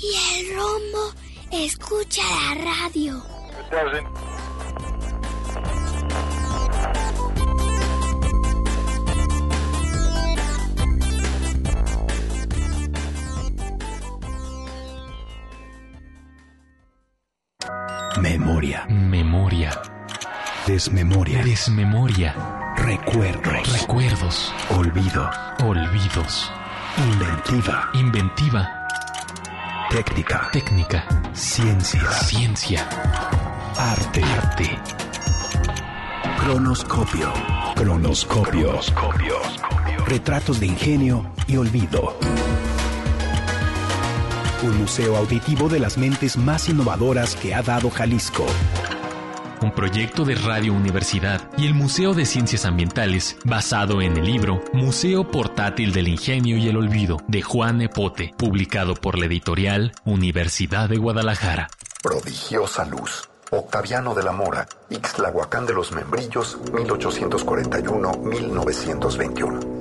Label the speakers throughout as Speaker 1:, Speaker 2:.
Speaker 1: Y el rombo escucha la radio.
Speaker 2: Memoria.
Speaker 3: Memoria.
Speaker 2: Desmemoria.
Speaker 3: Desmemoria.
Speaker 2: Recuerdos.
Speaker 3: Recuerdos.
Speaker 2: Olvido.
Speaker 3: Olvidos.
Speaker 2: Inventiva.
Speaker 3: Inventiva.
Speaker 2: Técnica.
Speaker 3: Técnica.
Speaker 2: Ciencia.
Speaker 3: Ciencia.
Speaker 2: Arte.
Speaker 3: Arte.
Speaker 2: Cronoscopio. Cronoscopio. Retratos de ingenio y olvido. Un museo auditivo de las mentes más innovadoras que ha dado Jalisco.
Speaker 3: Un proyecto de Radio Universidad y el Museo de Ciencias Ambientales basado en el libro Museo Portátil del Ingenio y el Olvido de Juan Epote, publicado por la editorial Universidad de Guadalajara.
Speaker 4: Prodigiosa luz. Octaviano de la Mora, Ixtlahuacán de los Membrillos, 1841-1921.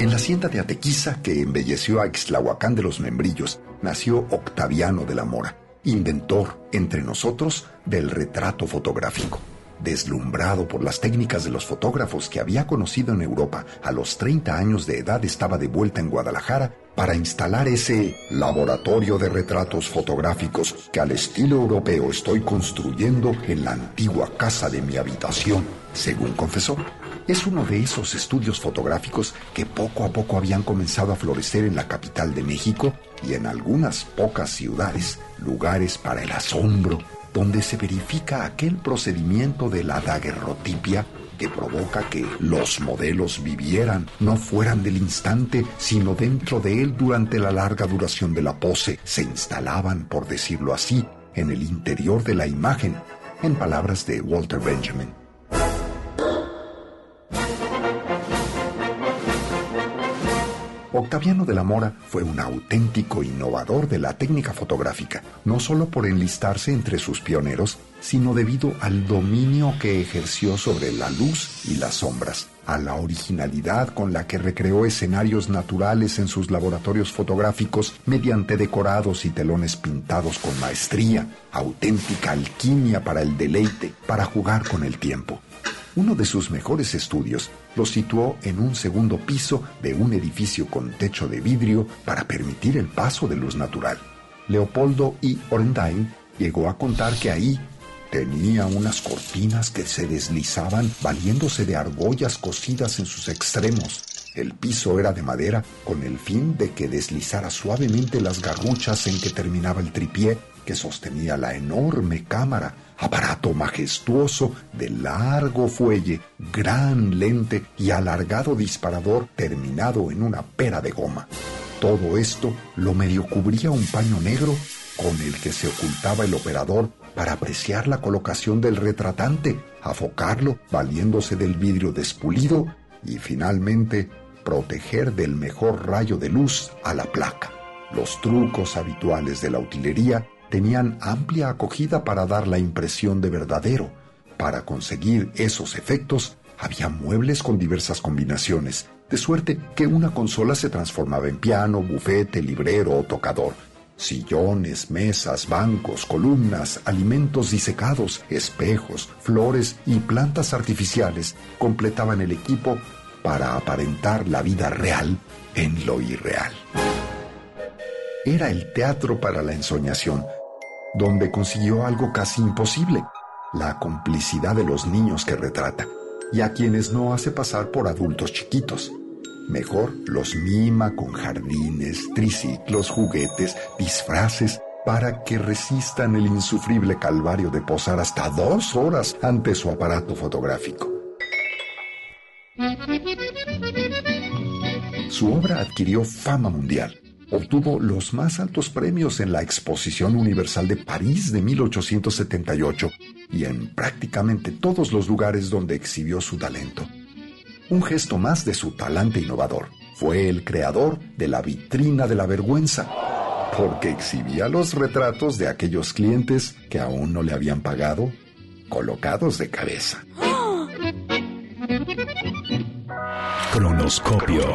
Speaker 4: En la hacienda de Atequiza, que embelleció a Ixtlahuacán de los Membrillos, nació Octaviano de la Mora, inventor, entre nosotros, del retrato fotográfico. Deslumbrado por las técnicas de los fotógrafos que había conocido en Europa, a los 30 años de edad estaba de vuelta en Guadalajara para instalar ese laboratorio de retratos fotográficos que al estilo europeo estoy construyendo en la antigua casa de mi habitación, según confesó. Es uno de esos estudios fotográficos que poco a poco habían comenzado a florecer en la capital de México y en algunas pocas ciudades, lugares para el asombro, donde se verifica aquel procedimiento de la daguerrotipia que provoca que los modelos vivieran, no fueran del instante, sino dentro de él durante la larga duración de la pose, se instalaban, por decirlo así, en el interior de la imagen, en palabras de Walter Benjamin. Octaviano de la Mora fue un auténtico innovador de la técnica fotográfica, no solo por enlistarse entre sus pioneros, sino debido al dominio que ejerció sobre la luz y las sombras, a la originalidad con la que recreó escenarios naturales en sus laboratorios fotográficos mediante decorados y telones pintados con maestría, auténtica alquimia para el deleite, para jugar con el tiempo. Uno de sus mejores estudios lo situó en un segundo piso de un edificio con techo de vidrio para permitir el paso de luz natural. Leopoldo I. Orendain llegó a contar que ahí tenía unas cortinas que se deslizaban valiéndose de argollas cosidas en sus extremos. El piso era de madera con el fin de que deslizara suavemente las garruchas en que terminaba el tripié que sostenía la enorme cámara, aparato majestuoso de largo fuelle, gran lente y alargado disparador terminado en una pera de goma. Todo esto lo medio cubría un paño negro con el que se ocultaba el operador para apreciar la colocación del retratante, afocarlo valiéndose del vidrio despulido y finalmente proteger del mejor rayo de luz a la placa. Los trucos habituales de la utilería tenían amplia acogida para dar la impresión de verdadero. Para conseguir esos efectos, había muebles con diversas combinaciones, de suerte que una consola se transformaba en piano, bufete, librero o tocador. Sillones, mesas, bancos, columnas, alimentos disecados, espejos, flores y plantas artificiales completaban el equipo para aparentar la vida real en lo irreal. Era el teatro para la ensoñación, donde consiguió algo casi imposible, la complicidad de los niños que retrata, y a quienes no hace pasar por adultos chiquitos. Mejor los mima con jardines, triciclos, juguetes, disfraces, para que resistan el insufrible calvario de posar hasta dos horas ante su aparato fotográfico. Su obra adquirió fama mundial. Obtuvo los más altos premios en la Exposición Universal de París de 1878 y en prácticamente todos los lugares donde exhibió su talento. Un gesto más de su talante innovador. Fue el creador de la vitrina de la vergüenza, porque exhibía los retratos de aquellos clientes que aún no le habían pagado, colocados de cabeza.
Speaker 2: Cronoscopio.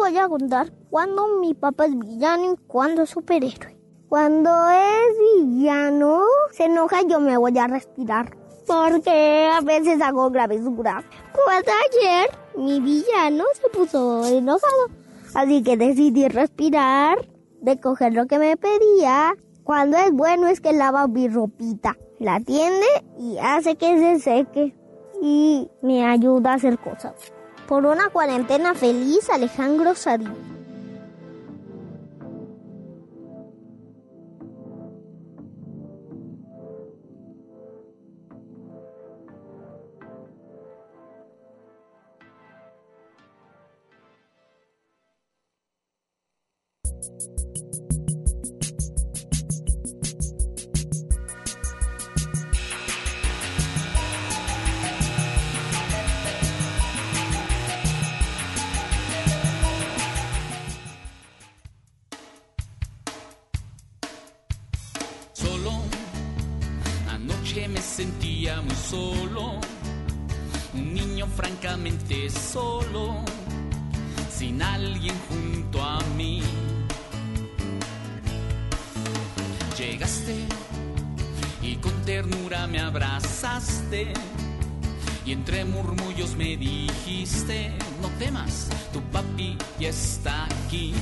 Speaker 5: Voy a contar cuando mi papá es villano y cuando es superhéroe. Cuando es villano, se enoja yo me voy a respirar. Porque a veces hago gravesura. Pues ayer mi villano se puso enojado. Así que decidí respirar, recoger lo que me pedía. Cuando es bueno es que lava mi ropita. La atiende y hace que se seque. Y me ayuda a hacer cosas por una cuarentena feliz, Alejandro Sadí.
Speaker 6: y entre murmullos me dijiste, no temas, tu papi ya está aquí.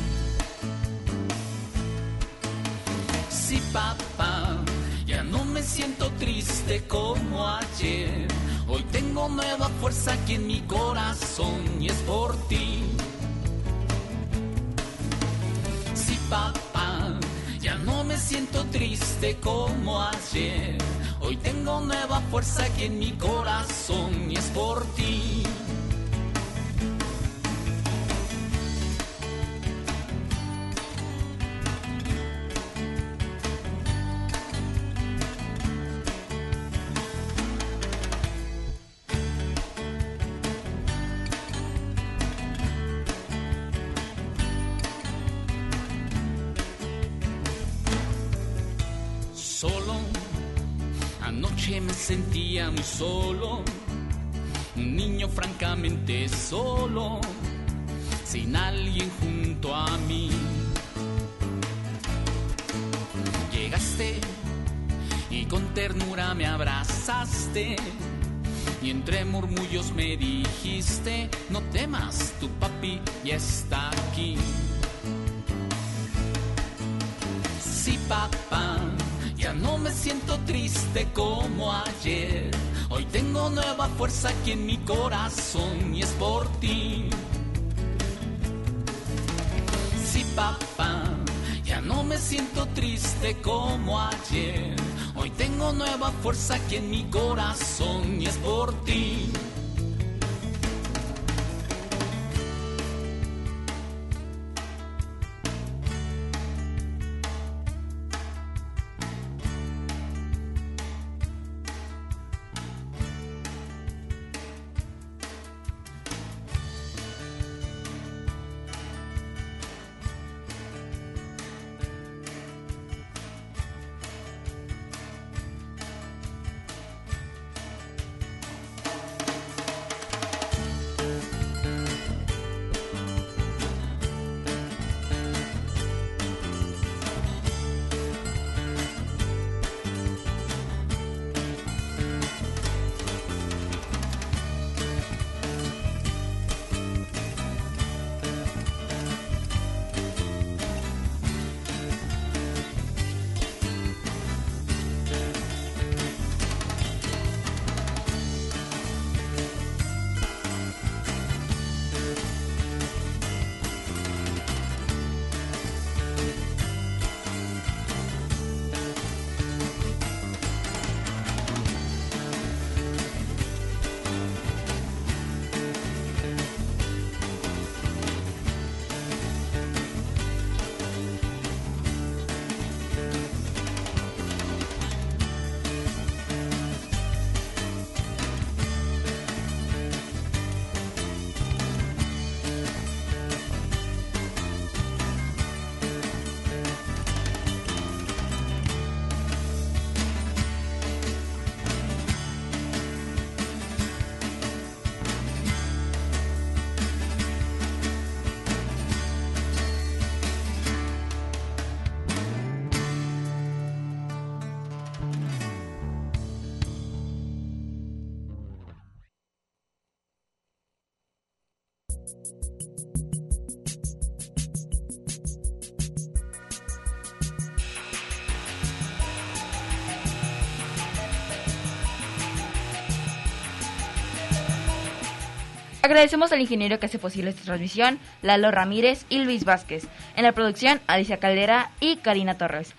Speaker 6: Sí, papá, ya no me siento triste como ayer. Hoy tengo nueva fuerza aquí en mi corazón y es por ti. Papá, ya no me siento triste como ayer. Hoy tengo nueva fuerza aquí en mi corazón y es por ti. Me siento triste como ayer. Hoy tengo nueva fuerza aquí en mi corazón y es por ti.
Speaker 7: Agradecemos al ingeniero que hace posible esta transmisión, Lalo Ramírez y Luis Vázquez. En la producción, Alicia Caldera y Karina Torres.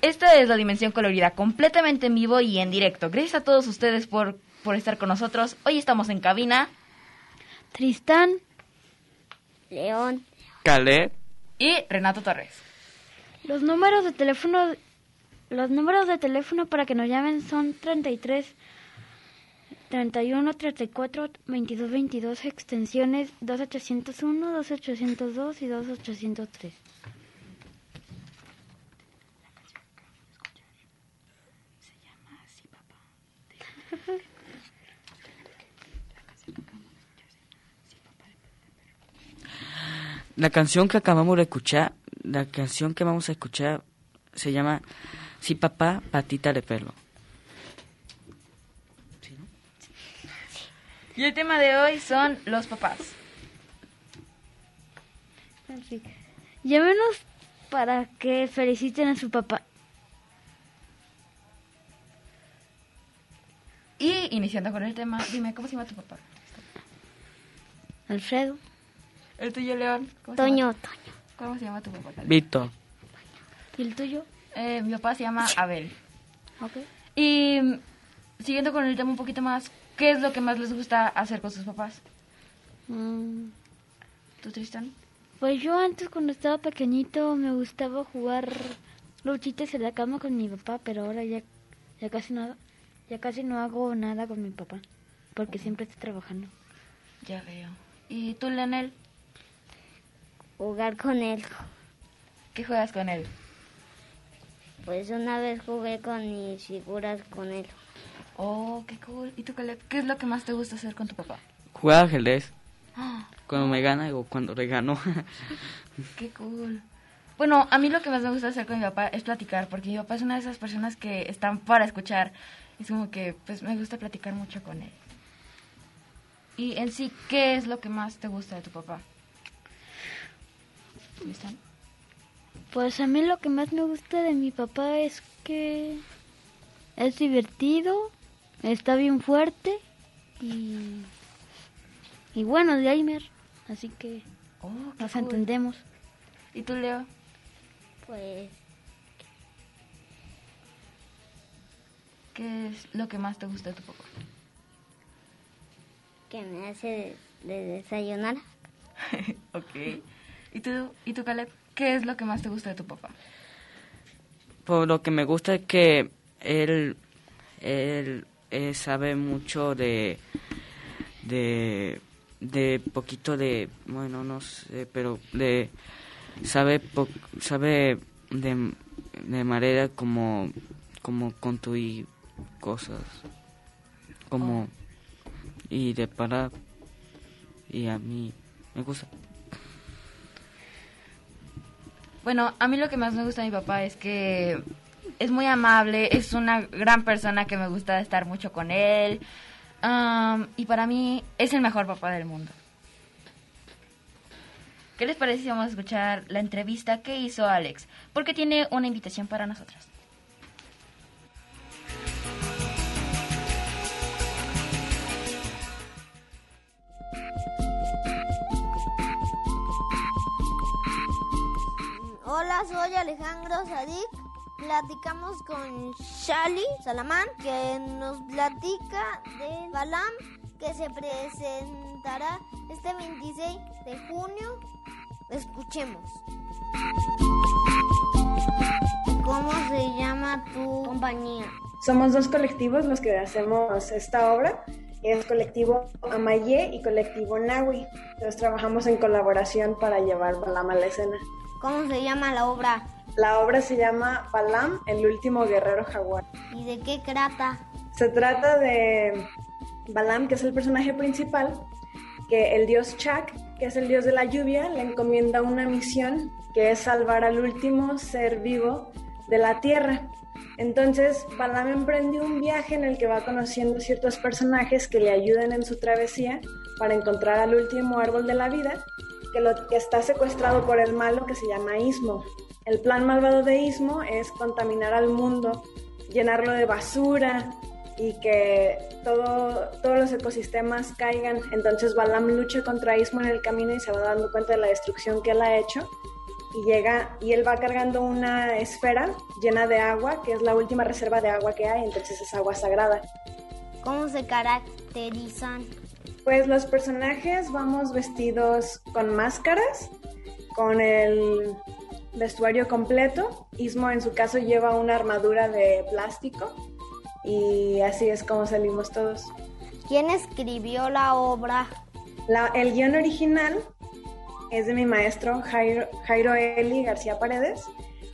Speaker 7: Esta es la Dimensión Colorida, completamente en vivo y en directo. Gracias a todos ustedes por, por estar con nosotros. Hoy estamos en cabina.
Speaker 1: Tristán.
Speaker 5: León.
Speaker 8: Caleb.
Speaker 7: Y Renato Torres.
Speaker 1: Los números de teléfono los números de teléfono para que nos llamen son 33 31 34 22 22 extensiones 2801, 2802 y 2803.
Speaker 8: La canción que acabamos de escuchar, la canción que vamos a escuchar se llama Si papá, patita de pelo.
Speaker 7: Y el tema de hoy son los papás.
Speaker 1: Llámenos para que feliciten a su papá.
Speaker 7: Y iniciando con el tema, dime, ¿cómo se llama tu papá?
Speaker 1: Alfredo.
Speaker 7: ¿El tuyo, León?
Speaker 5: Toño, Toño.
Speaker 7: ¿Cómo se llama tu papá?
Speaker 8: Víctor.
Speaker 1: ¿Y el tuyo?
Speaker 7: Eh, mi papá se llama Abel.
Speaker 1: Ok.
Speaker 7: Y siguiendo con el tema un poquito más, ¿qué es lo que más les gusta hacer con sus papás?
Speaker 1: Mm,
Speaker 7: ¿Tú, Tristan?
Speaker 1: Pues yo antes cuando estaba pequeñito me gustaba jugar luchitas en la cama con mi papá, pero ahora ya, ya casi no ya casi no hago nada con mi papá, porque siempre estoy trabajando.
Speaker 7: Ya veo. ¿Y tú, Leonel?
Speaker 5: Jugar con él.
Speaker 7: ¿Qué juegas con él?
Speaker 5: Pues una vez jugué con mis figuras con él.
Speaker 7: Oh, qué cool. ¿Y tú, Caleb? ¿Qué es lo que más te gusta hacer con tu papá?
Speaker 8: Jugar ajedrez. Cuando me gana o cuando le gano.
Speaker 7: qué cool. Bueno, a mí lo que más me gusta hacer con mi papá es platicar, porque mi papá es una de esas personas que están para escuchar. Es como que, pues, me gusta platicar mucho con él. Y en sí, ¿qué es lo que más te gusta de tu papá? ¿Están?
Speaker 1: Pues a mí lo que más me gusta de mi papá es que es divertido, está bien fuerte y, y bueno, de Aimer, así que
Speaker 7: oh,
Speaker 1: nos
Speaker 7: cool.
Speaker 1: entendemos.
Speaker 7: ¿Y tú, Leo?
Speaker 5: Pues
Speaker 7: ¿Qué es lo que más te gusta de tu papá?
Speaker 5: que me hace de, de desayunar.
Speaker 7: ok. ¿Y tú, ¿Y tú, Caleb? ¿Qué es lo que más te gusta de tu papá?
Speaker 8: Por lo que me gusta es que él, él, eh, sabe mucho de, de, de poquito de, bueno, no sé, pero de, sabe, po, sabe de, de manera como, como construir cosas, como, oh. y de parar, y a mí me gusta.
Speaker 7: Bueno, a mí lo que más me gusta de mi papá es que es muy amable, es una gran persona que me gusta estar mucho con él. Um, y para mí es el mejor papá del mundo. ¿Qué les parece si vamos a escuchar la entrevista que hizo Alex? Porque tiene una invitación para nosotros.
Speaker 5: Hola, soy Alejandro Sadik. Platicamos con Shali Salamán, que nos platica de Balam, que se presentará este 26 de junio. Escuchemos. ¿Cómo se llama tu compañía?
Speaker 9: Somos dos colectivos los que hacemos esta obra. Es colectivo Amaye y colectivo Nahui. Entonces trabajamos en colaboración para llevar Balam a la escena.
Speaker 5: ¿Cómo se llama la obra?
Speaker 9: La obra se llama Balam, el último guerrero jaguar.
Speaker 5: ¿Y de qué trata?
Speaker 9: Se trata de Balam, que es el personaje principal, que el dios Chak, que es el dios de la lluvia, le encomienda una misión que es salvar al último ser vivo de la tierra. Entonces, Balam emprendió un viaje en el que va conociendo ciertos personajes que le ayudan en su travesía para encontrar al último árbol de la vida que, lo, que está secuestrado por el malo que se llama Ismo. El plan malvado de Ismo es contaminar al mundo, llenarlo de basura y que todo, todos los ecosistemas caigan. Entonces Balam lucha contra Ismo en el camino y se va dando cuenta de la destrucción que él ha hecho y llega y él va cargando una esfera llena de agua, que es la última reserva de agua que hay, entonces es agua sagrada.
Speaker 5: ¿Cómo se caracterizan?
Speaker 9: Pues los personajes vamos vestidos con máscaras, con el vestuario completo. Ismo en su caso lleva una armadura de plástico y así es como salimos todos.
Speaker 5: ¿Quién escribió la obra?
Speaker 9: el guion original es de mi maestro Jairo, Jairo Eli García Paredes,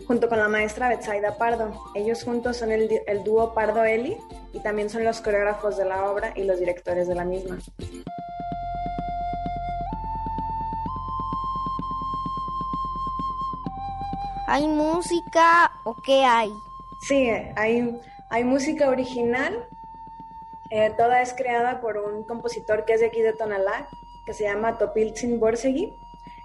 Speaker 9: junto con la maestra Betsaida Pardo. Ellos juntos son el, el dúo Pardo Eli y también son los coreógrafos de la obra y los directores de la misma.
Speaker 5: ¿Hay música o qué hay?
Speaker 9: Sí, hay, hay música original. Eh, toda es creada por un compositor que es de aquí de Tonalá, que se llama Topiltzin Borsegui.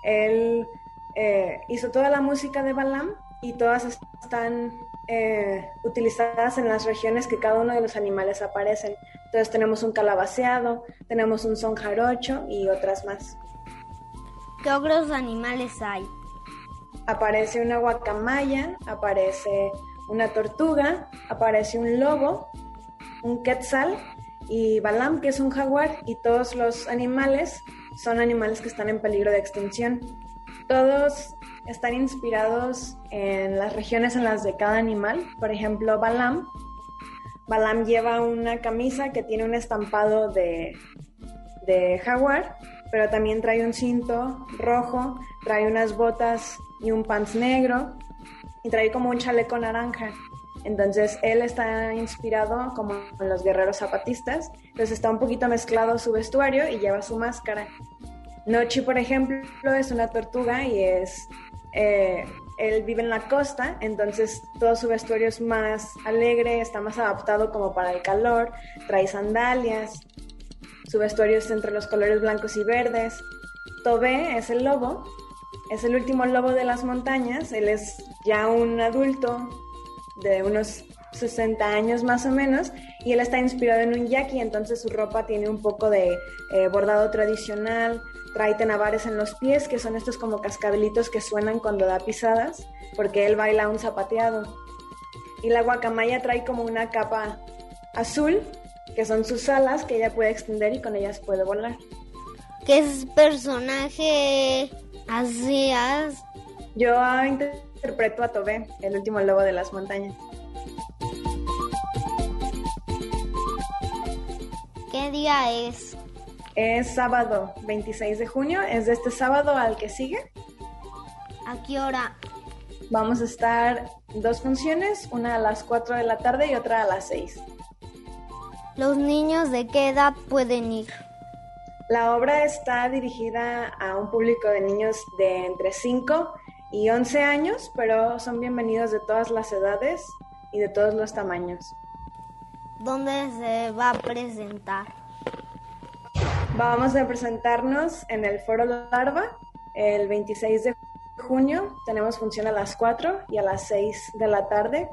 Speaker 9: Él eh, hizo toda la música de Balam y todas están eh, utilizadas en las regiones que cada uno de los animales aparecen. Entonces tenemos un calabaceado, tenemos un son jarocho y otras más.
Speaker 5: ¿Qué otros animales hay?
Speaker 9: Aparece una guacamaya, aparece una tortuga, aparece un lobo, un quetzal y Balam, que es un jaguar, y todos los animales son animales que están en peligro de extinción. Todos están inspirados en las regiones en las de cada animal. Por ejemplo, Balam. Balam lleva una camisa que tiene un estampado de, de jaguar, pero también trae un cinto rojo, trae unas botas y un pants negro y trae como un chaleco naranja. Entonces él está inspirado como en los guerreros zapatistas, entonces está un poquito mezclado su vestuario y lleva su máscara. Nochi, por ejemplo, es una tortuga y es... Eh, él vive en la costa, entonces todo su vestuario es más alegre, está más adaptado como para el calor, trae sandalias, su vestuario es entre los colores blancos y verdes. Tobé es el lobo es el último lobo de las montañas. Él es ya un adulto de unos 60 años más o menos y él está inspirado en un yaqui, entonces su ropa tiene un poco de eh, bordado tradicional, trae tenavares en los pies, que son estos como cascabelitos que suenan cuando da pisadas, porque él baila un zapateado. Y la guacamaya trae como una capa azul, que son sus alas que ella puede extender y con ellas puede volar.
Speaker 5: ¿Qué es personaje Así es.
Speaker 9: Yo interpreto a Tobé, el último lobo de las montañas.
Speaker 5: ¿Qué día es?
Speaker 9: Es sábado 26 de junio, es de este sábado al que sigue.
Speaker 5: ¿A qué hora?
Speaker 9: Vamos a estar dos funciones, una a las 4 de la tarde y otra a las 6.
Speaker 5: ¿Los niños de qué edad pueden ir?
Speaker 9: La obra está dirigida a un público de niños de entre 5 y 11 años, pero son bienvenidos de todas las edades y de todos los tamaños.
Speaker 5: ¿Dónde se va a presentar?
Speaker 9: Vamos a presentarnos en el Foro Larva el 26 de junio. Tenemos función a las 4 y a las 6 de la tarde.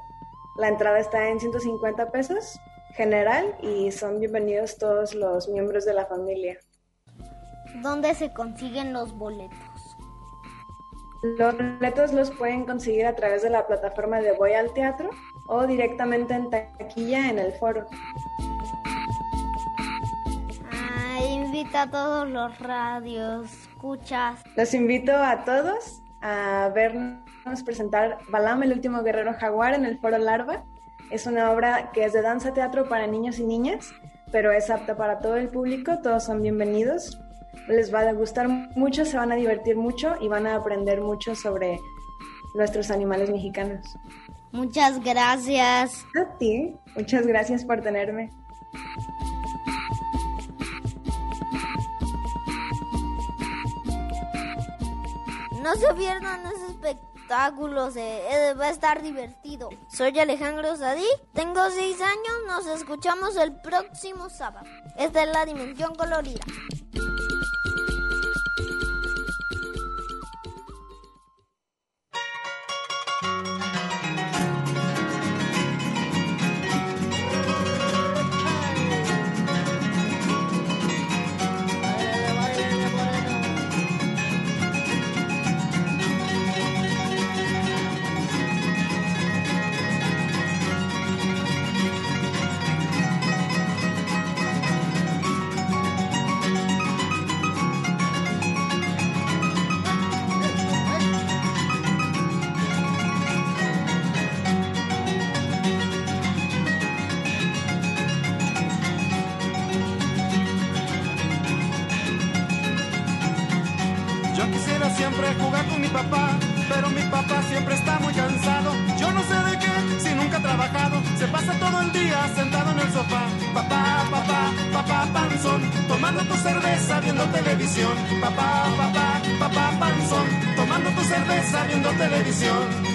Speaker 9: La entrada está en 150 pesos general y son bienvenidos todos los miembros de la familia.
Speaker 5: ¿Dónde se consiguen los boletos?
Speaker 9: Los boletos los pueden conseguir a través de la plataforma de Voy al Teatro o directamente en taquilla en el foro.
Speaker 5: invita a todos los radios, escuchas.
Speaker 9: Los invito a todos a vernos presentar Balam, el último guerrero jaguar en el foro Larva. Es una obra que es de danza teatro para niños y niñas, pero es apta para todo el público, todos son bienvenidos les va a gustar mucho, se van a divertir mucho y van a aprender mucho sobre nuestros animales mexicanos.
Speaker 5: Muchas gracias.
Speaker 9: A ti, muchas gracias por tenerme.
Speaker 5: No se pierdan se, va a estar divertido. Soy Alejandro Sadí, tengo seis años, nos escuchamos el próximo sábado. Esta es la Dimensión Colorida.
Speaker 10: Siempre jugar con mi papá, pero mi papá siempre está muy cansado. Yo no sé de qué, si nunca ha trabajado, se pasa todo el día sentado en el sofá. Papá, papá, papá panzón, tomando tu cerveza viendo televisión. Papá, papá, papá panzón, tomando tu cerveza viendo televisión.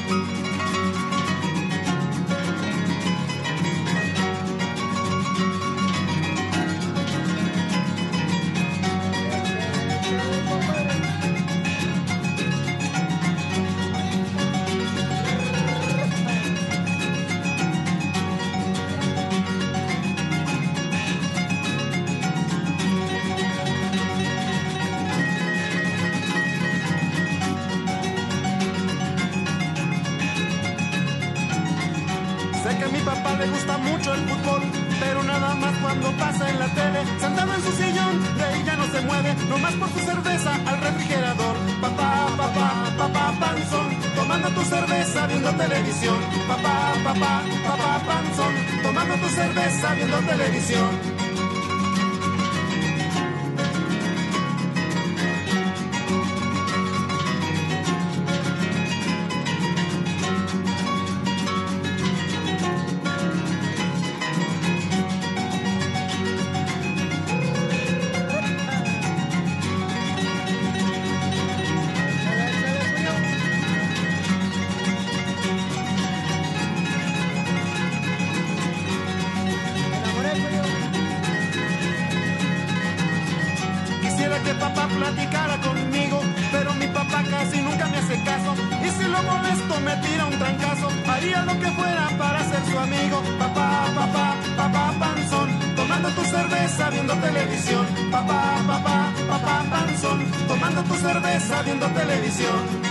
Speaker 10: Que papá platicara conmigo, pero mi papá casi nunca me hace caso. Y si lo molesto me tira un trancazo, haría lo que fuera para ser su amigo. Papá, papá, papá panzón, tomando tu cerveza viendo televisión. Papá, papá, papá panzón, tomando tu cerveza viendo televisión.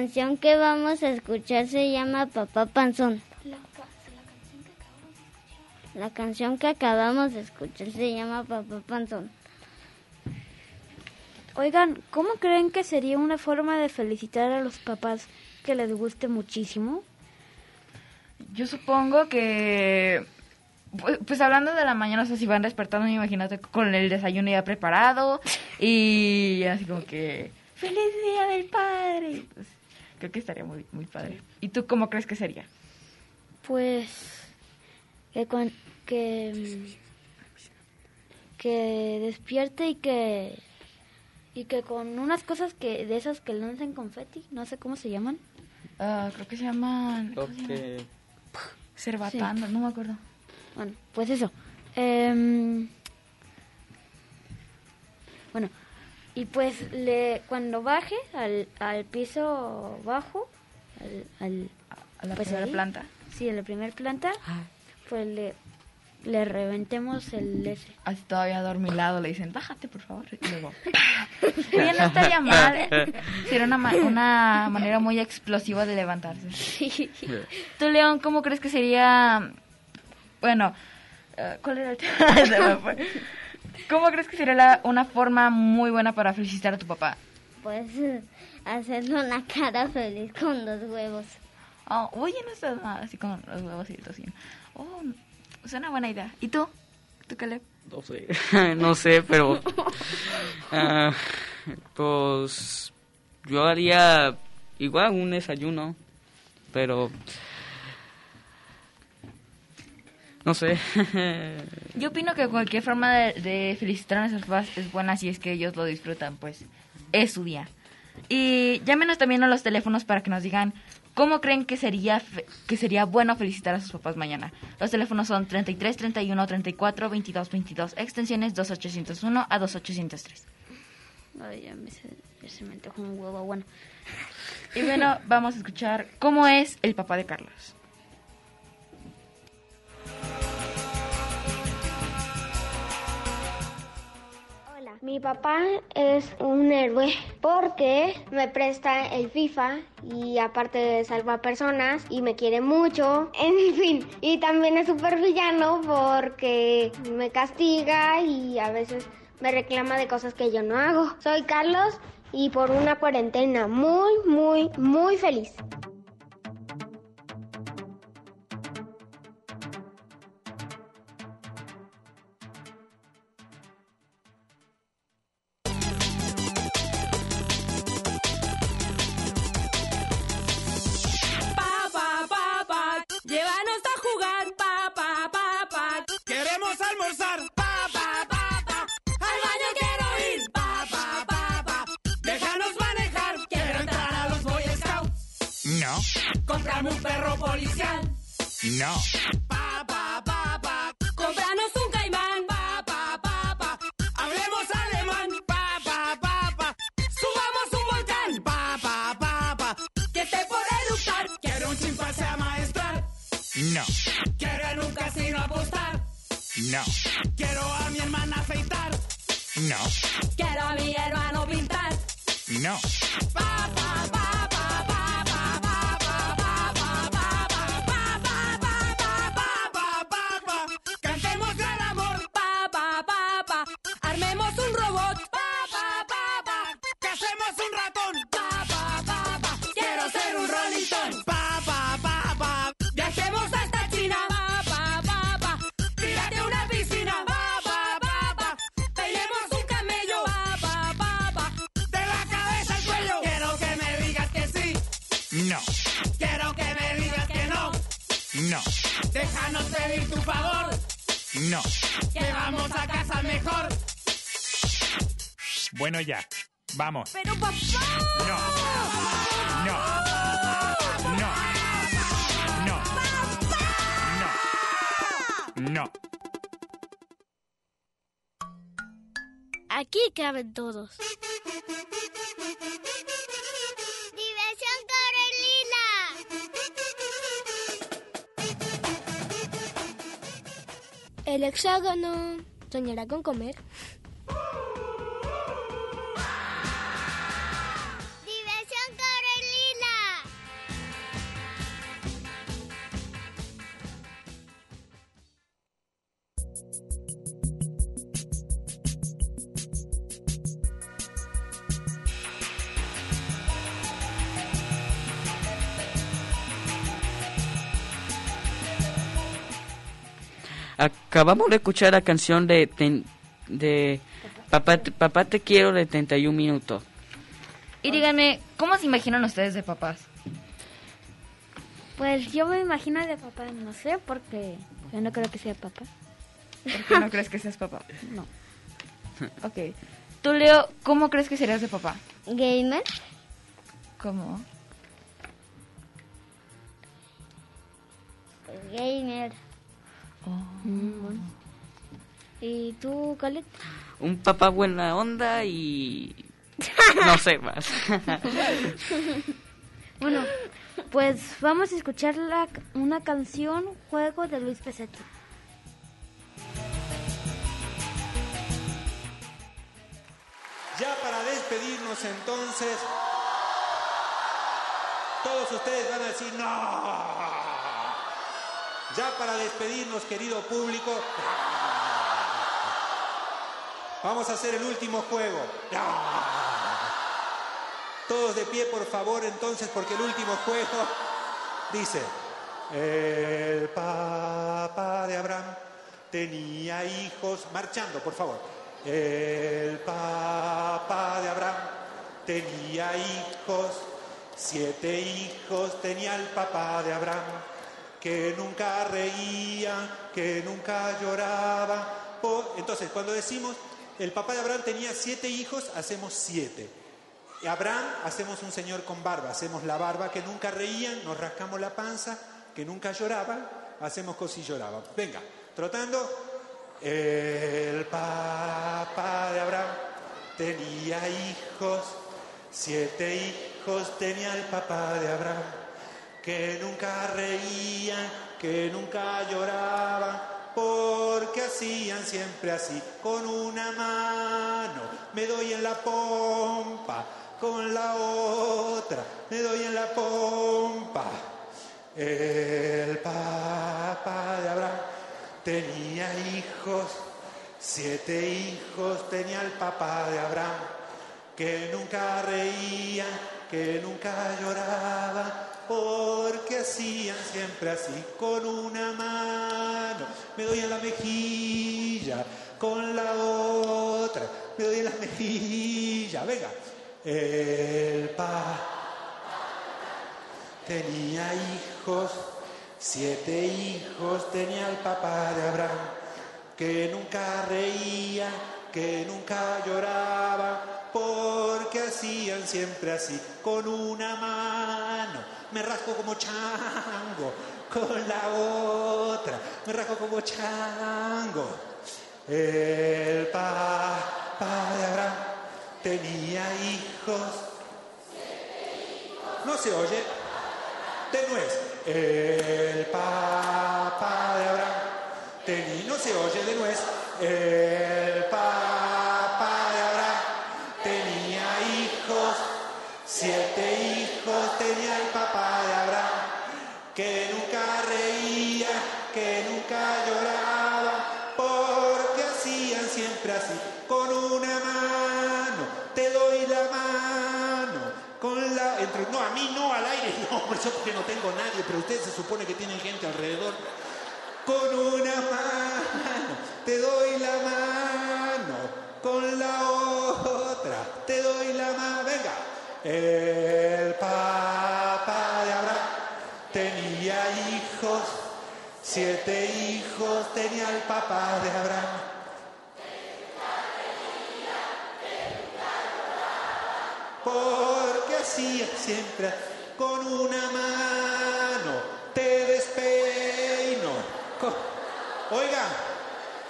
Speaker 5: Canción que vamos a escuchar se llama Papá Panzón. La canción que acabamos de escuchar se llama Papá Panzón.
Speaker 1: Oigan, ¿cómo creen que sería una forma de felicitar a los papás que les guste muchísimo?
Speaker 7: Yo supongo que, pues, pues hablando de la mañana, o sea, si van despertando, imagínate con el desayuno ya preparado y así como que, ¡Feliz Día del Padre! Pues, creo que estaría muy, muy padre. ¿Y tú cómo crees que sería?
Speaker 1: Pues que cuan- que que despierte y que y que con unas cosas que de esas que lancen confeti, no sé cómo se llaman.
Speaker 7: Ah, creo que se llaman... Cerbatana, no me acuerdo.
Speaker 1: Bueno, pues eso. Em, bueno, y pues le cuando baje al, al piso bajo, al, al-
Speaker 7: A la
Speaker 1: pues
Speaker 7: primera
Speaker 1: ahí,
Speaker 7: planta.
Speaker 1: Sí, a la primera planta, pues le, le reventemos el ese.
Speaker 7: Así todavía adormilado le dicen, bájate por favor. Y luego, Oye, no estaría mal. ¿eh? Sería una, ma- una manera muy explosiva de levantarse. Tú, León, ¿cómo crees que sería... Bueno, eh, ¿cuál era el tema? ¿Cómo crees que sería la- una forma muy buena para felicitar a tu papá?
Speaker 5: Pues hacerle una cara feliz con dos huevos.
Speaker 7: Oh, oye, no estás mal, así con los huevos y el tocino. Oh, es una buena idea. ¿Y tú? ¿Tú, Caleb?
Speaker 8: No sé, no sé, pero... ah, pues yo haría igual un desayuno, pero... No sé.
Speaker 7: Yo opino que cualquier forma de, de felicitar a nuestros papás es buena si es que ellos lo disfrutan, pues es su día. Y llámenos también a los teléfonos para que nos digan cómo creen que sería fe- que sería bueno felicitar a sus papás mañana. Los teléfonos son 33 31 34 22 22, extensiones 2801 a 2803.
Speaker 1: Ay, ya me se, ya se me antojó un huevo bueno.
Speaker 7: Y bueno, vamos a escuchar cómo es el papá de Carlos.
Speaker 11: Mi papá es un héroe porque me presta el FIFA y aparte salva personas y me quiere mucho, en fin, y también es súper villano porque me castiga y a veces me reclama de cosas que yo no hago. Soy Carlos y por una cuarentena muy, muy, muy feliz.
Speaker 12: No.
Speaker 13: Que vamos a casa mejor.
Speaker 12: Bueno ya, vamos.
Speaker 13: Pero papá.
Speaker 12: No, no, no, no, no, no.
Speaker 5: Aquí caben todos. El hexágono soñará con comer.
Speaker 8: Acabamos de escuchar la canción de, ten- de Papá, te- Papá Te Quiero de 31 minutos.
Speaker 7: Y díganme, ¿cómo se imaginan ustedes de papás?
Speaker 1: Pues yo me imagino de papá, no sé, porque yo no creo que sea papá.
Speaker 7: ¿Por qué no crees que seas papá?
Speaker 1: No.
Speaker 7: Ok. Tú, Leo, ¿cómo crees que serías de papá?
Speaker 11: Gamer.
Speaker 7: ¿Cómo?
Speaker 11: Gamer.
Speaker 1: Mm, bueno. ¿Y tú, Khaled?
Speaker 8: Un papá buena onda y... No sé más.
Speaker 1: Bueno, pues vamos a escuchar la, una canción, Juego de Luis Pesetti.
Speaker 14: Ya para despedirnos entonces, todos ustedes van a decir no. Ya para despedirnos, querido público, vamos a hacer el último juego. Todos de pie, por favor, entonces, porque el último juego dice, el papá de Abraham tenía hijos, marchando, por favor. El papá de Abraham tenía hijos, siete hijos tenía el papá de Abraham. Que nunca reía, que nunca lloraba. Entonces, cuando decimos, el papá de Abraham tenía siete hijos, hacemos siete. Abraham, hacemos un señor con barba, hacemos la barba que nunca reían, nos rascamos la panza, que nunca lloraban, hacemos cosas y lloraban. Venga, trotando. El papá de Abraham tenía hijos, siete hijos tenía el papá de Abraham, que nunca reían, que nunca lloraban, porque hacían siempre así, con una mano me doy en la pompa, con la otra me doy en la pompa. El papá de Abraham tenía hijos, siete hijos tenía el papá de Abraham, que nunca reían, que nunca lloraban, porque hacían siempre así, con una mano. Me doy en la mejilla, con la otra. Me doy en la mejilla, venga. El papá tenía hijos, siete hijos tenía el papá de Abraham, que nunca reía, que nunca lloraba, porque hacían siempre así, con una mano, me rasco como chango, con la otra, me rasco como chango. El papá de Abraham tenía hijos, no se oye, de nuez. El papá de Abraham tenía, no se oye de nuez. Eso porque no tengo nadie, pero ustedes se supone que tienen gente alrededor. Con una mano, te doy la mano, con la otra, te doy la mano, venga. El papá de Abraham tenía hijos, siete hijos tenía el papá de Abraham. porque hacía siempre con una mano te despeino. Oigan,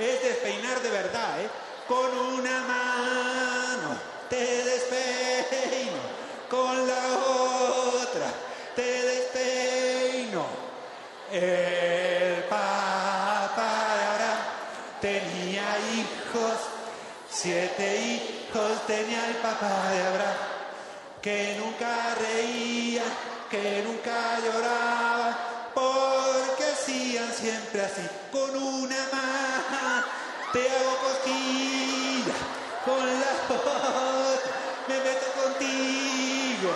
Speaker 14: es despeinar de verdad, ¿eh? Con una mano te despeino, con la otra te despeino. El papá de Abraham tenía hijos, siete hijos tenía el papá de Abraham, que nunca reía, que nunca lloraba, porque hacían siempre así, con una mano te hago cosquilla, con la otra me meto contigo,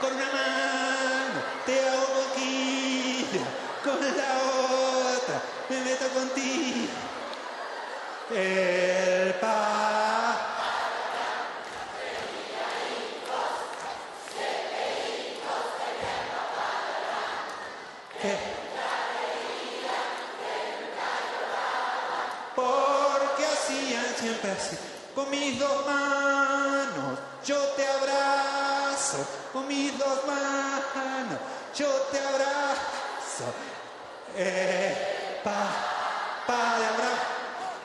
Speaker 14: con una mano te hago cosquilla, con la otra me meto contigo. El papá Con mis dos manos yo te abrazo, con mis dos manos yo te abrazo. Eh, papá de Abraham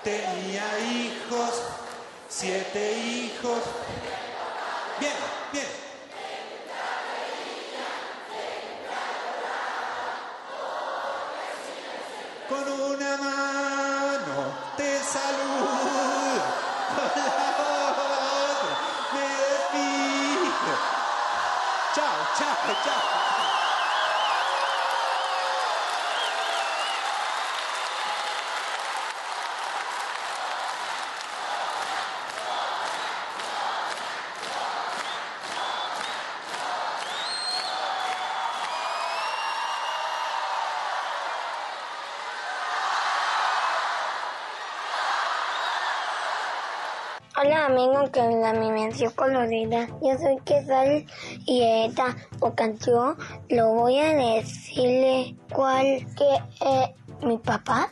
Speaker 14: tenía hijos, siete hijos. Bien.
Speaker 15: Amigo que la mi mención colorida. Yo soy Quesal y esta ocasión lo voy a decirle cuál que es mi papá.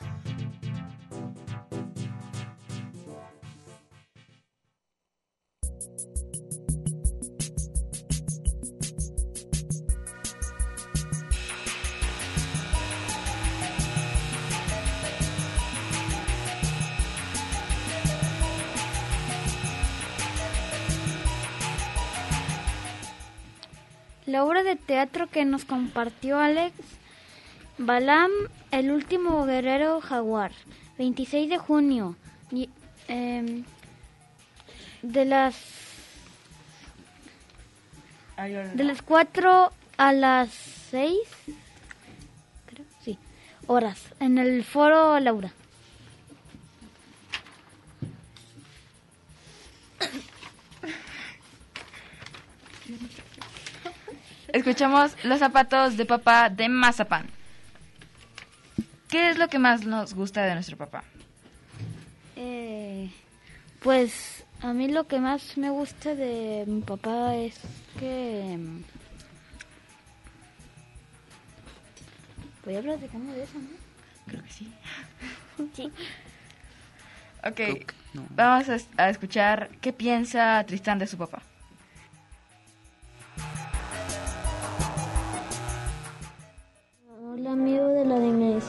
Speaker 1: Teatro que nos compartió Alex, Balam, el último guerrero jaguar, 26 de junio, y, em, de las de las 4 a las 6, creo, sí, horas, en el foro Laura.
Speaker 7: Escuchamos Los zapatos de papá de Mazapán. ¿Qué es lo que más nos gusta de nuestro papá?
Speaker 1: Eh, pues a mí lo que más me gusta de mi papá es que... mm, Voy a platicar de eso, ¿no?
Speaker 7: Creo que sí.
Speaker 1: sí.
Speaker 7: Ok, vamos a, a escuchar qué piensa Tristán de su papá.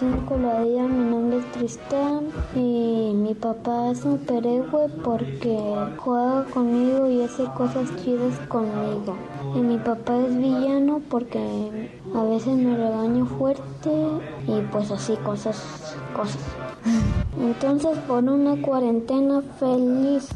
Speaker 16: Mi nombre es Tristán y mi papá es un superhéroe porque juega conmigo y hace cosas chidas conmigo. Y mi papá es villano porque a veces me regaño fuerte y pues así cosas, cosas. Entonces por una cuarentena feliz.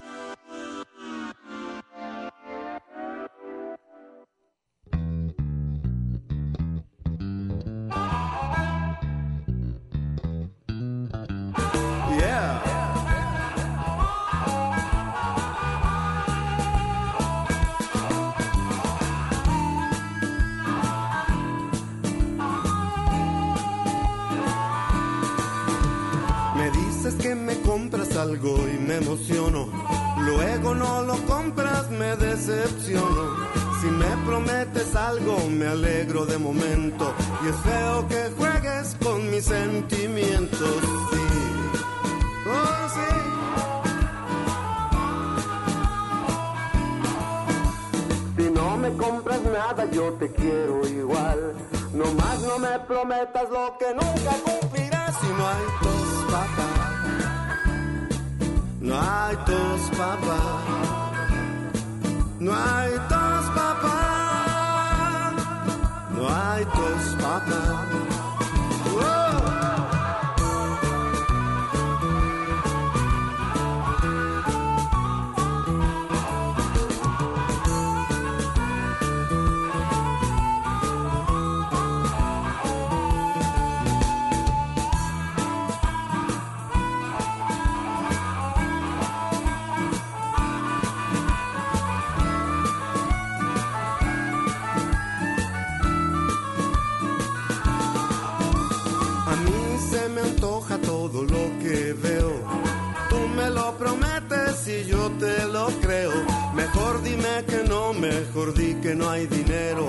Speaker 17: No, que no hay dinero.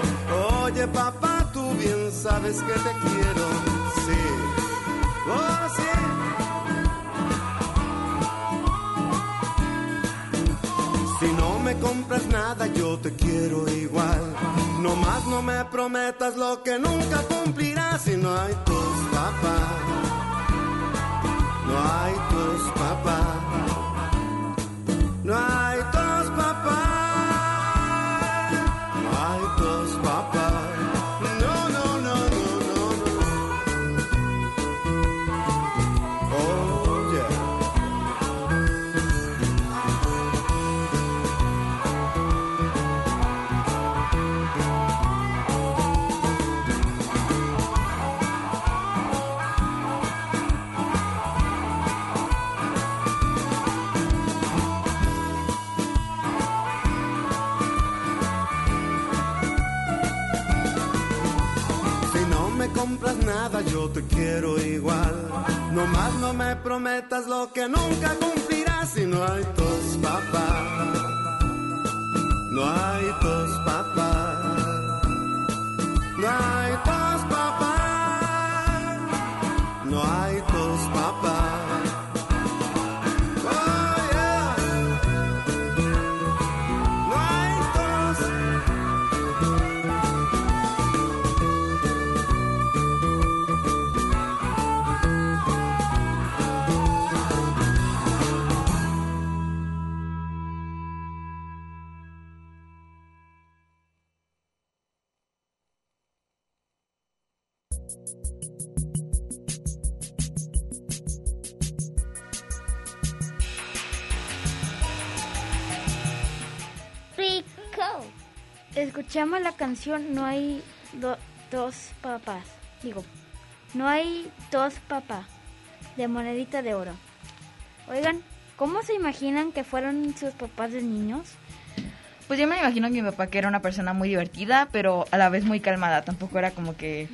Speaker 17: Oye papá, tú bien sabes que te quiero. Sí. Oh, sí. Si no me compras nada, yo te quiero igual. Nomás no me prometas lo que nunca cumplirás si no hay tus papás. No hay tus papás. No hay tus papás. Hay yo te quiero igual. Nomás no me prometas lo que nunca cumplirás. y no hay dos papás. No hay dos papás. No hay dos papás. No hay dos papás.
Speaker 1: Escuchamos la canción No hay do- dos papás. Digo, no hay dos papás de monedita de oro. Oigan, ¿cómo se imaginan que fueron sus papás de niños?
Speaker 7: Pues yo me imagino que mi papá que era una persona muy divertida, pero a la vez muy calmada. Tampoco era como que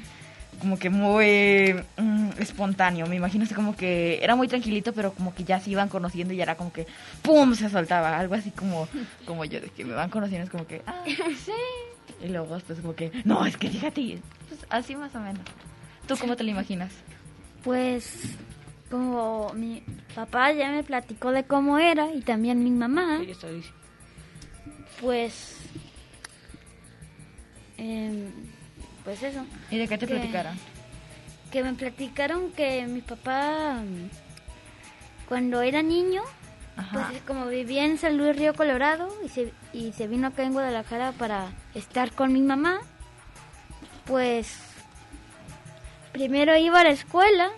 Speaker 7: como que muy mm, espontáneo. Me imagino así como que era muy tranquilito, pero como que ya se iban conociendo y ya era como que ¡pum! se soltaba. Algo así como como yo, de que me van conociendo es como que ¡ah, sí! Y luego después como que ¡no, es que fíjate! Pues así más o menos. ¿Tú cómo te lo imaginas?
Speaker 1: Pues como mi papá ya me platicó de cómo era y también mi mamá, pues em, pues eso.
Speaker 7: ¿Y de qué te
Speaker 1: Que-
Speaker 7: platicaron?
Speaker 1: Que me platicaron que mi papá cuando era niño,
Speaker 7: Ajá.
Speaker 1: pues como vivía en San Luis Río Colorado y se, y se vino acá en Guadalajara para estar con mi mamá, pues primero iba a la escuela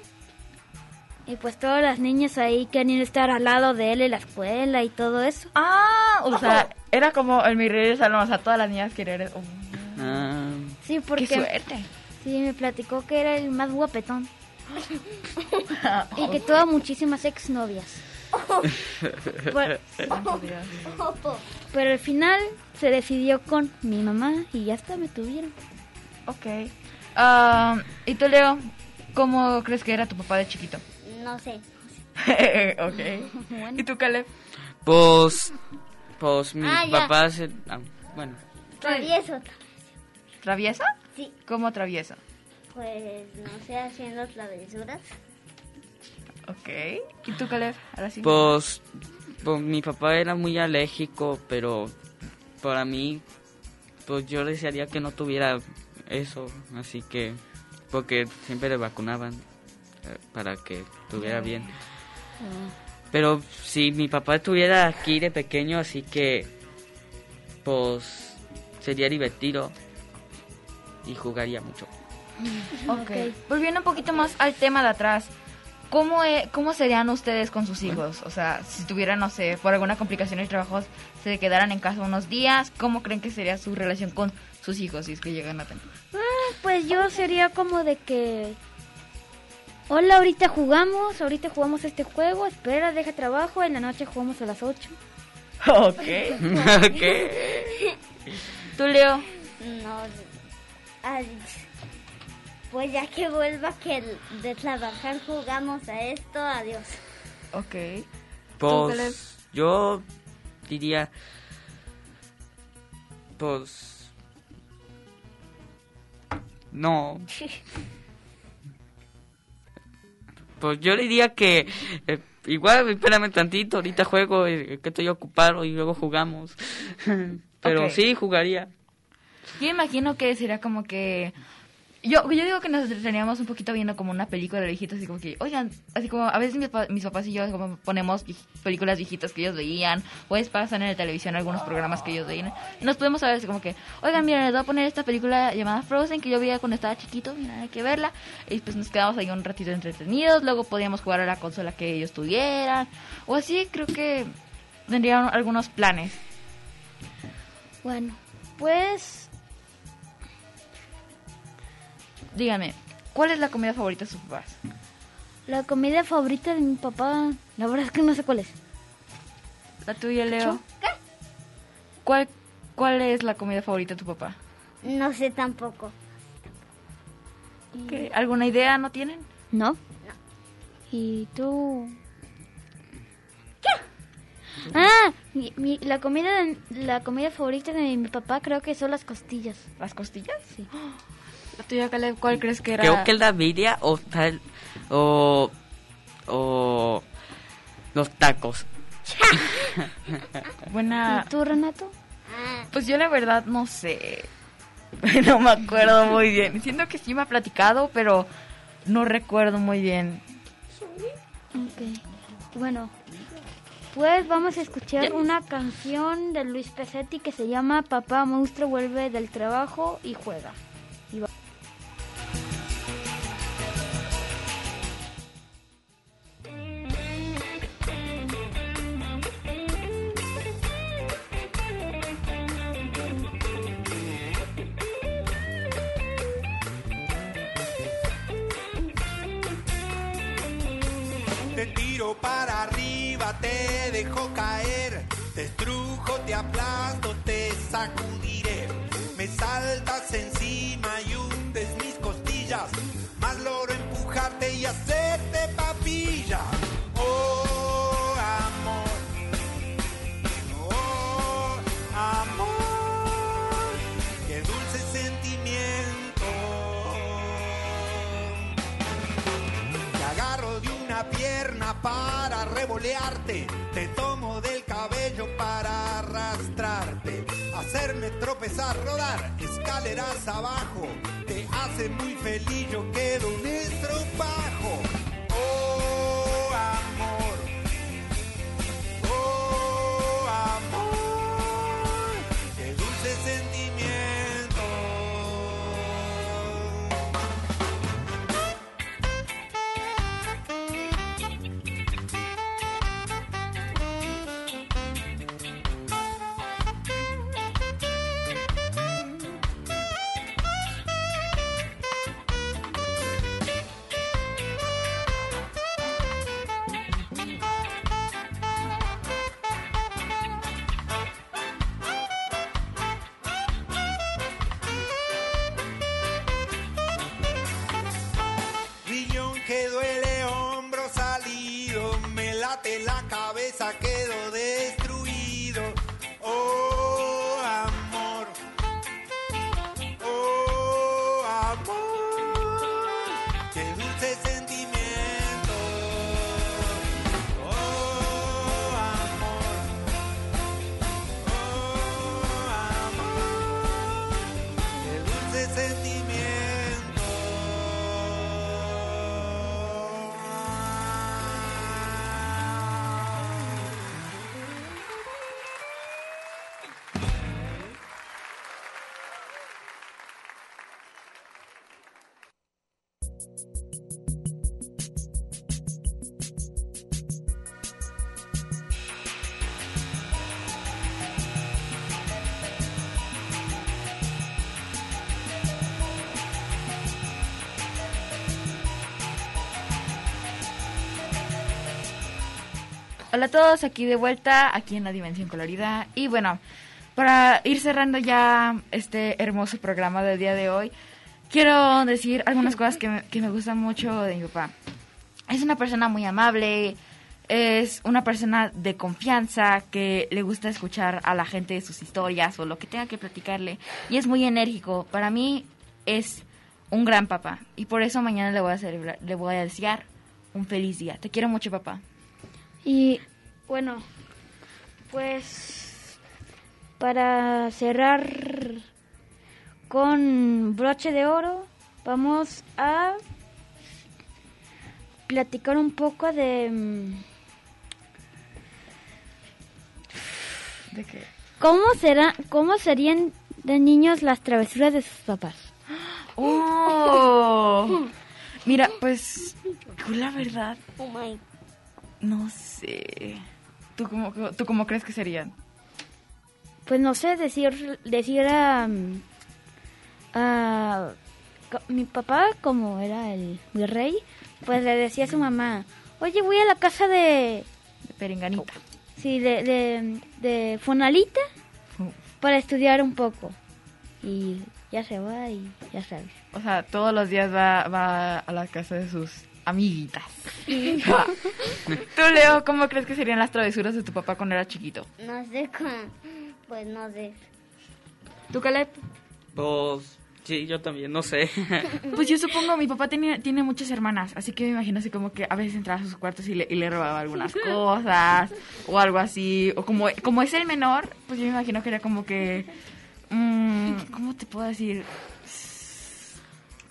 Speaker 1: y pues todas las niñas ahí querían estar al lado de él en la escuela y todo eso.
Speaker 7: Ah, o sea, era como el mi rey del salón, o sea, todas las niñas querían... oh,
Speaker 8: Ah,
Speaker 1: Sí, porque...
Speaker 7: ¡Qué suerte!
Speaker 1: Sí, me platicó que era el más guapetón. y que tuvo muchísimas exnovias. Por- Pero al final se decidió con mi mamá y ya hasta me tuvieron.
Speaker 7: Ok. Ah, ¿Y tú, Leo? ¿Cómo crees que era tu papá de chiquito?
Speaker 5: No sé.
Speaker 7: ok. ¿Y tú, Caleb?
Speaker 8: Pues, pues mi
Speaker 5: Ah,
Speaker 8: papá se... ah, bueno,
Speaker 5: Travieso.
Speaker 7: ¿Traviesa?
Speaker 5: Sí.
Speaker 7: ¿Cómo traviesa?
Speaker 5: Pues no sé, haciendo travesuras.
Speaker 7: Ok. ¿Y tú, Caleb? Ahora sí.
Speaker 8: pues, pues mi papá era muy alérgico, pero para mí, pues yo desearía que no tuviera eso, así que, porque siempre le vacunaban eh, para que estuviera bien. Pero si mi papá estuviera aquí de pequeño, así que pues sería divertido y jugaría mucho.
Speaker 7: Ok. Volviendo un poquito más al tema de atrás. ¿Cómo, e- ¿Cómo serían ustedes con sus hijos? O sea, si tuvieran, no sé, por alguna complicación de trabajos, se quedaran en casa unos días, ¿cómo creen que sería su relación con sus hijos si es que llegan a tener?
Speaker 1: Ah, pues yo sería como de que... Hola, ahorita jugamos, ahorita jugamos este juego, espera, deja trabajo, en la noche jugamos a las 8.
Speaker 7: Ok.
Speaker 8: ok.
Speaker 7: ¿Tú, Leo?
Speaker 5: No. Pues ya que vuelva que de trabajar jugamos a esto, adiós.
Speaker 7: Ok.
Speaker 8: Pues yo diría, pues no. Pues yo diría que eh, igual espérame tantito, ahorita juego, eh, que estoy ocupado y luego jugamos. Pero
Speaker 7: Ok.
Speaker 8: sí jugaría.
Speaker 7: Yo imagino que sería como que... Yo, yo digo que nos entreteníamos un poquito viendo como una película de viejitos, así como que, oigan, así como a veces mis, pa- mis papás y yo como ponemos películas viejitas que ellos veían, o es pasan en la televisión algunos programas que ellos veían, nos podemos saber así como que, oigan, miren, les voy a poner esta película llamada Frozen que yo veía cuando estaba chiquito, mira, hay que verla, y pues nos quedamos ahí un ratito entretenidos, luego podíamos jugar a la consola que ellos tuvieran, o así creo que tendrían algunos planes.
Speaker 1: Bueno, pues
Speaker 7: Díganme, ¿cuál es la comida favorita de sus papás?
Speaker 1: la comida favorita de mi papá, la verdad es que no sé cuál es.
Speaker 7: La tuya, Leo. ¿Cuál, ¿Cuál es la comida favorita de tu papá?
Speaker 5: No sé tampoco.
Speaker 7: ¿Qué? ¿Alguna idea no tienen?
Speaker 1: ¿No? ¿Y tú? Ah, mi, mi- la comida la comida favorita de mi papá creo que son las costillas.
Speaker 7: ¿Las costillas?
Speaker 1: Sí.
Speaker 7: ¿La tuya, Caleb, cuál crees que era?
Speaker 8: Creo que el de birria o tal o o los tacos.
Speaker 7: Buena.
Speaker 1: ¿Y tú, Renato?
Speaker 7: Pues yo la verdad no sé. No me acuerdo muy bien. Siento que sí me ha platicado, pero no recuerdo muy bien.
Speaker 1: Ok. Bueno, pues vamos a escuchar una canción de Luis Pesetti que se llama Papá Monstruo vuelve del trabajo y juega.
Speaker 14: Te tiro para arriba, te dejo caer, te te aplasto, te sacudiré. Me saltas encima te tomo del cabello para arrastrarte, hacerme tropezar, rodar escaleras abajo, te hace muy feliz, yo quedo un.
Speaker 7: Hola a todos, aquí de vuelta, aquí en la Dimensión Colorida. Y bueno, para ir cerrando ya este hermoso programa del día de hoy, quiero decir algunas cosas que me, que me gustan mucho de mi papá. Es una persona muy amable, es una persona de confianza que le gusta escuchar a la gente sus historias o lo que tenga que platicarle. Y es muy enérgico. Para mí es un gran papá. Y por eso mañana le voy a celebrar, le voy a desear un feliz día. Te quiero mucho, papá.
Speaker 1: Y bueno, pues para cerrar con broche de oro, vamos a platicar un poco de... mm,
Speaker 7: ¿De qué?
Speaker 1: ¿Cómo, será, ¿Cómo serían de niños las travesuras de sus papás?
Speaker 7: ¡Oh! Mira, pues, la verdad,
Speaker 5: Oh my.
Speaker 7: No sé. ¿Tú cómo, ¿Tú cómo crees que serían?
Speaker 1: Pues no sé, decir, decir a, a mi papá, como era el mi rey, pues le decía a su mamá, oye, voy a la casa de...
Speaker 7: De Perenganita.
Speaker 1: Sí, de, de, de Fonalita para estudiar un poco. Y ya se va y ya sabes.
Speaker 7: O sea, todos los días va, va a la casa de sus amiguitas. Tú, Leo, ¿cómo crees que serían las travesuras de tu papá cuando era chiquito?
Speaker 5: No sé cómo. Pues no sé.
Speaker 7: ¿Tú, Caleb?
Speaker 8: Pues sí, yo también, no sé.
Speaker 7: Pues yo supongo, mi papá tenía, tiene muchas hermanas, así que me imagino así como que a veces entraba a sus cuartos y le, y le robaba algunas cosas o algo así. O como, como es el menor, pues yo me imagino que era como que... mm, ¿Cómo te puedo decir?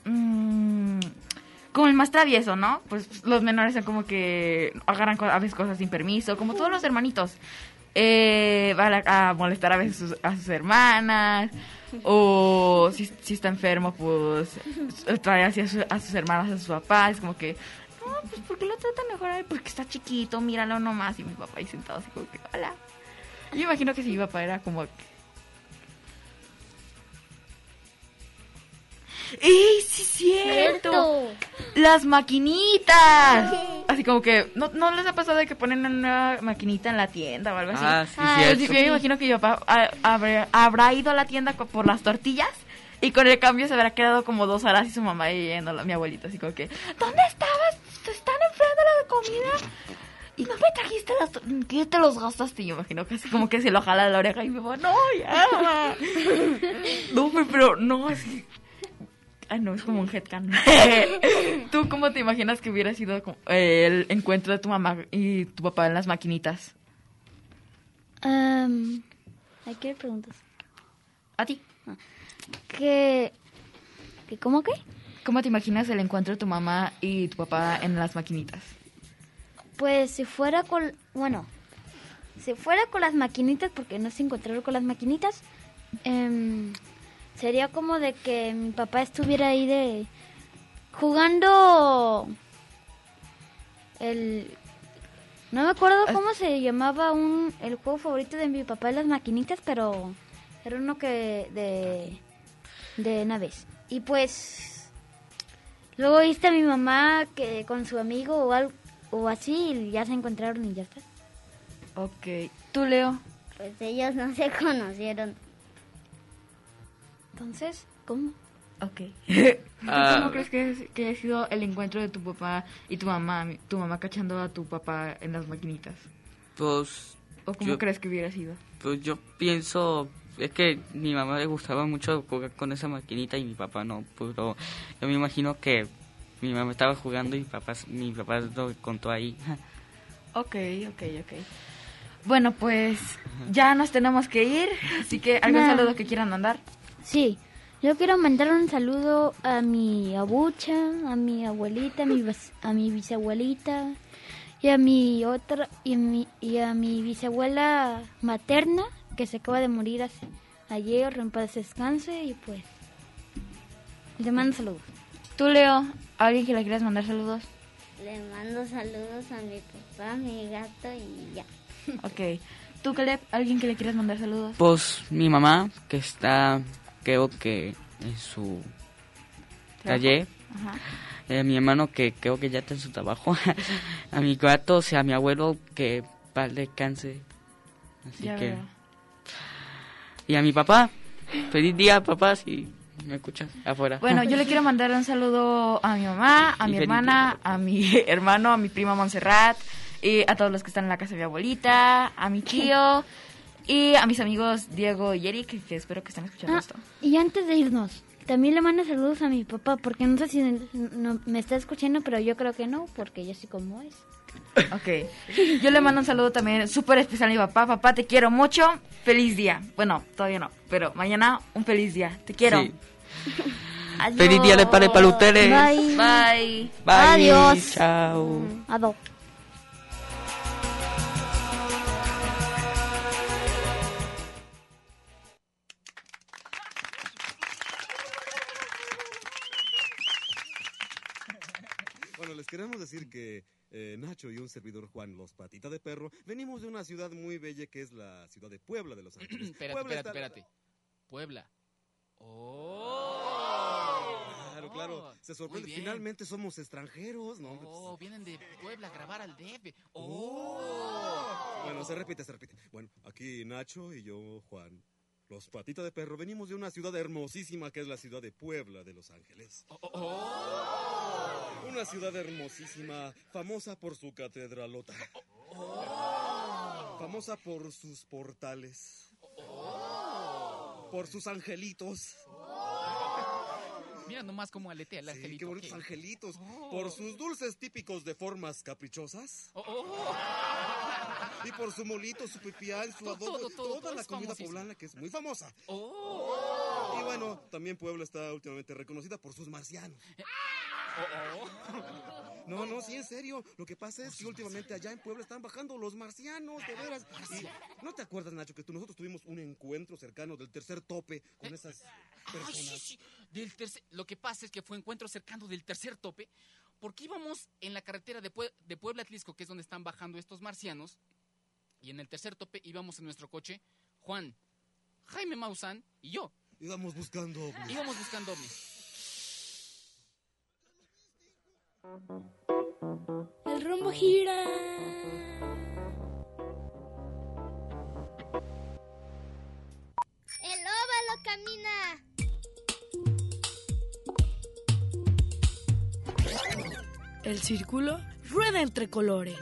Speaker 7: Mm, como el más travieso, ¿no? Pues los menores son como que agarran a veces cosas sin permiso, como todos los hermanitos. Eh, van a, molestar a veces a sus hermanas, o si, está enfermo, pues trae así a, su- a sus hermanas, a sus papás, como que, no, pues ¿por qué lo tratan mejor a él? Porque está chiquito, míralo nomás, y mi papá ahí sentado así como que, hola. Yo imagino que si mi papá era como ¡Ey, sí cierto!
Speaker 5: Cierto.
Speaker 7: ¡Las maquinitas! Así como que, ¿no, ¿no les ha pasado de que ponen una nueva maquinita en la tienda o algo así?
Speaker 8: Ah, sí, cierto.
Speaker 7: yo me imagino que mi papá habrá, habrá ido a la tienda por las tortillas y con el cambio se habrá quedado como dos horas y su mamá y yendo mi abuelita así como que, ¿dónde estabas? ¿Te están enfriando la comida? Y no me trajiste las ¿Qué te los gastaste? Y yo imagino que así como que se lo jala de la oreja y mi mamá, no, ya. no, pero no, así. Ah, no, es como un headcanon. ¿Tú cómo te imaginas que hubiera sido eh, el encuentro de tu mamá y tu papá en las maquinitas?
Speaker 1: Am, ¿A qué preguntas?
Speaker 7: ¿A ti?
Speaker 1: ¿Qué? ¿Qué cómo qué?
Speaker 7: ¿Cómo te imaginas el encuentro de tu mamá y tu papá en las maquinitas?
Speaker 1: Pues si fuera con... Bueno, si fuera con las maquinitas, porque no se encontraron con las maquinitas, em, sería como de que mi papá estuviera ahí de... Jugando... El... No me acuerdo cómo se llamaba un, el juego favorito de mi papá las maquinitas, pero era uno que de, de naves. Y pues luego viste a mi mamá que con su amigo o algo o así y ya se encontraron y ya está.
Speaker 7: Ok. ¿Tú, Leo?
Speaker 5: Pues ellos no se conocieron.
Speaker 1: Entonces, ¿cómo?
Speaker 7: Ok.
Speaker 8: Ah.
Speaker 7: ¿Cómo crees que, es- que ha sido el encuentro de tu papá y tu mamá, tu mamá cachando a tu papá en las maquinitas?
Speaker 8: Pues
Speaker 7: ¿O cómo
Speaker 8: Yo-
Speaker 7: crees que hubiera sido?
Speaker 8: Pues yo pienso, es que mi mamá le gustaba mucho jugar con esa maquinita y mi papá no, pero yo me imagino que mi mamá estaba jugando y mi papá, mi papá lo contó ahí.
Speaker 7: Ok, ok, ok. Bueno, pues ya nos tenemos que ir, así que algún
Speaker 1: Nah.
Speaker 7: saludo que quieran mandar.
Speaker 1: Sí, yo quiero mandar un saludo a mi abucha, a mi abuelita, a mi, a mi bisabuelita y a mi otra y a mi, y a mi bisabuela materna que se acaba de morir hace, ayer, en paz descanse y pues le mando saludos.
Speaker 7: Tú, Leo, ¿alguien que le quieras mandar saludos?
Speaker 5: Le mando saludos a mi papá, a mi gato y ya.
Speaker 7: Ok. ¿Tú, Caleb, alguien que le quieras mandar saludos?
Speaker 8: Pues mi mamá, que está, creo que en su taller. Eh, mi hermano, que creo que ya está en su trabajo. a mi gato, o sea, a mi abuelo, que para descanse. Así
Speaker 7: Ya
Speaker 8: que.
Speaker 7: veo.
Speaker 8: Y a mi papá. Feliz día, papá, si me escuchas afuera.
Speaker 7: Bueno, yo le quiero mandar un saludo a mi mamá, a
Speaker 8: Y
Speaker 7: mi hermana, a mi hermano, a mi prima Montserrat, y a todos los que están en la casa de mi abuelita, a mi tío, y a mis amigos Diego y Eric, que espero que estén escuchando
Speaker 1: Ah,
Speaker 7: esto.
Speaker 1: y antes de irnos, también le mando saludos a mi papá porque no sé si no- me está escuchando, pero yo creo que no, porque yo sí como es.
Speaker 7: Ok. Yo le mando un saludo también súper especial a mi papá. Papá, te quiero mucho. Feliz día. Bueno, todavía no, pero mañana un feliz día. Te quiero.
Speaker 8: Sí.
Speaker 7: Adiós.
Speaker 8: Feliz día de padre para ustedes.
Speaker 1: Bye.
Speaker 7: Bye.
Speaker 8: Bye.
Speaker 1: Adiós.
Speaker 8: Chao.
Speaker 1: Ado.
Speaker 10: Queremos decir que eh, Nacho y un servidor Juan, los patitas de perro, venimos de una ciudad muy bella que es la ciudad de Puebla de Los Ángeles.
Speaker 18: Espérate,
Speaker 10: Puebla
Speaker 18: espérate, espérate. Puebla. Oh.
Speaker 10: Claro, claro. Se sorprende. Finalmente somos extranjeros, ¿no?
Speaker 18: Oh, vienen de Puebla a grabar al DF. Oh.
Speaker 10: Bueno, se repite, se repite. Bueno, aquí Nacho y yo, Juan. Los patitas de perro venimos de una ciudad hermosísima que es la ciudad de Puebla de Los Ángeles.
Speaker 18: Oh.
Speaker 10: Una ciudad hermosísima, famosa por su catedralota. Famosa por sus portales. Por sus angelitos.
Speaker 18: Mira nomás cómo aletea el
Speaker 10: Sí,
Speaker 18: angelito.
Speaker 10: qué bonitos
Speaker 18: ¿Qué?
Speaker 10: angelitos.
Speaker 18: Oh.
Speaker 10: Por sus dulces típicos de formas caprichosas.
Speaker 18: Oh, oh.
Speaker 10: Y por su molito, su pipián, su
Speaker 18: Todo,
Speaker 10: adobo,
Speaker 18: todo, todo,
Speaker 10: toda la comida poblana que es muy famosa.
Speaker 18: Oh.
Speaker 10: Y bueno, también Puebla está últimamente reconocida por sus marcianos. No, no, sí, en serio. Lo que pasa es que últimamente allá en Puebla están bajando los marcianos, de veras. Y, ¿No te acuerdas, Nacho, que tú, nosotros tuvimos un encuentro cercano del tercer tope con esas
Speaker 18: Ay,
Speaker 10: personas?
Speaker 18: sí, sí. Del tercer- Lo que pasa es que fue encuentro cercano del tercer tope, porque íbamos en la carretera de, Pue- de Puebla Atlisco, que es donde están bajando estos marcianos, y en el tercer tope íbamos en nuestro coche, Juan, Jaime Maussan y yo.
Speaker 10: Íbamos buscando ovnis.
Speaker 18: Íbamos buscando ovnis.
Speaker 19: El rumbo gira.
Speaker 20: El óvalo camina.
Speaker 19: El círculo rueda entre colores.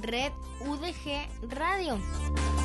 Speaker 5: Red UDG Radio.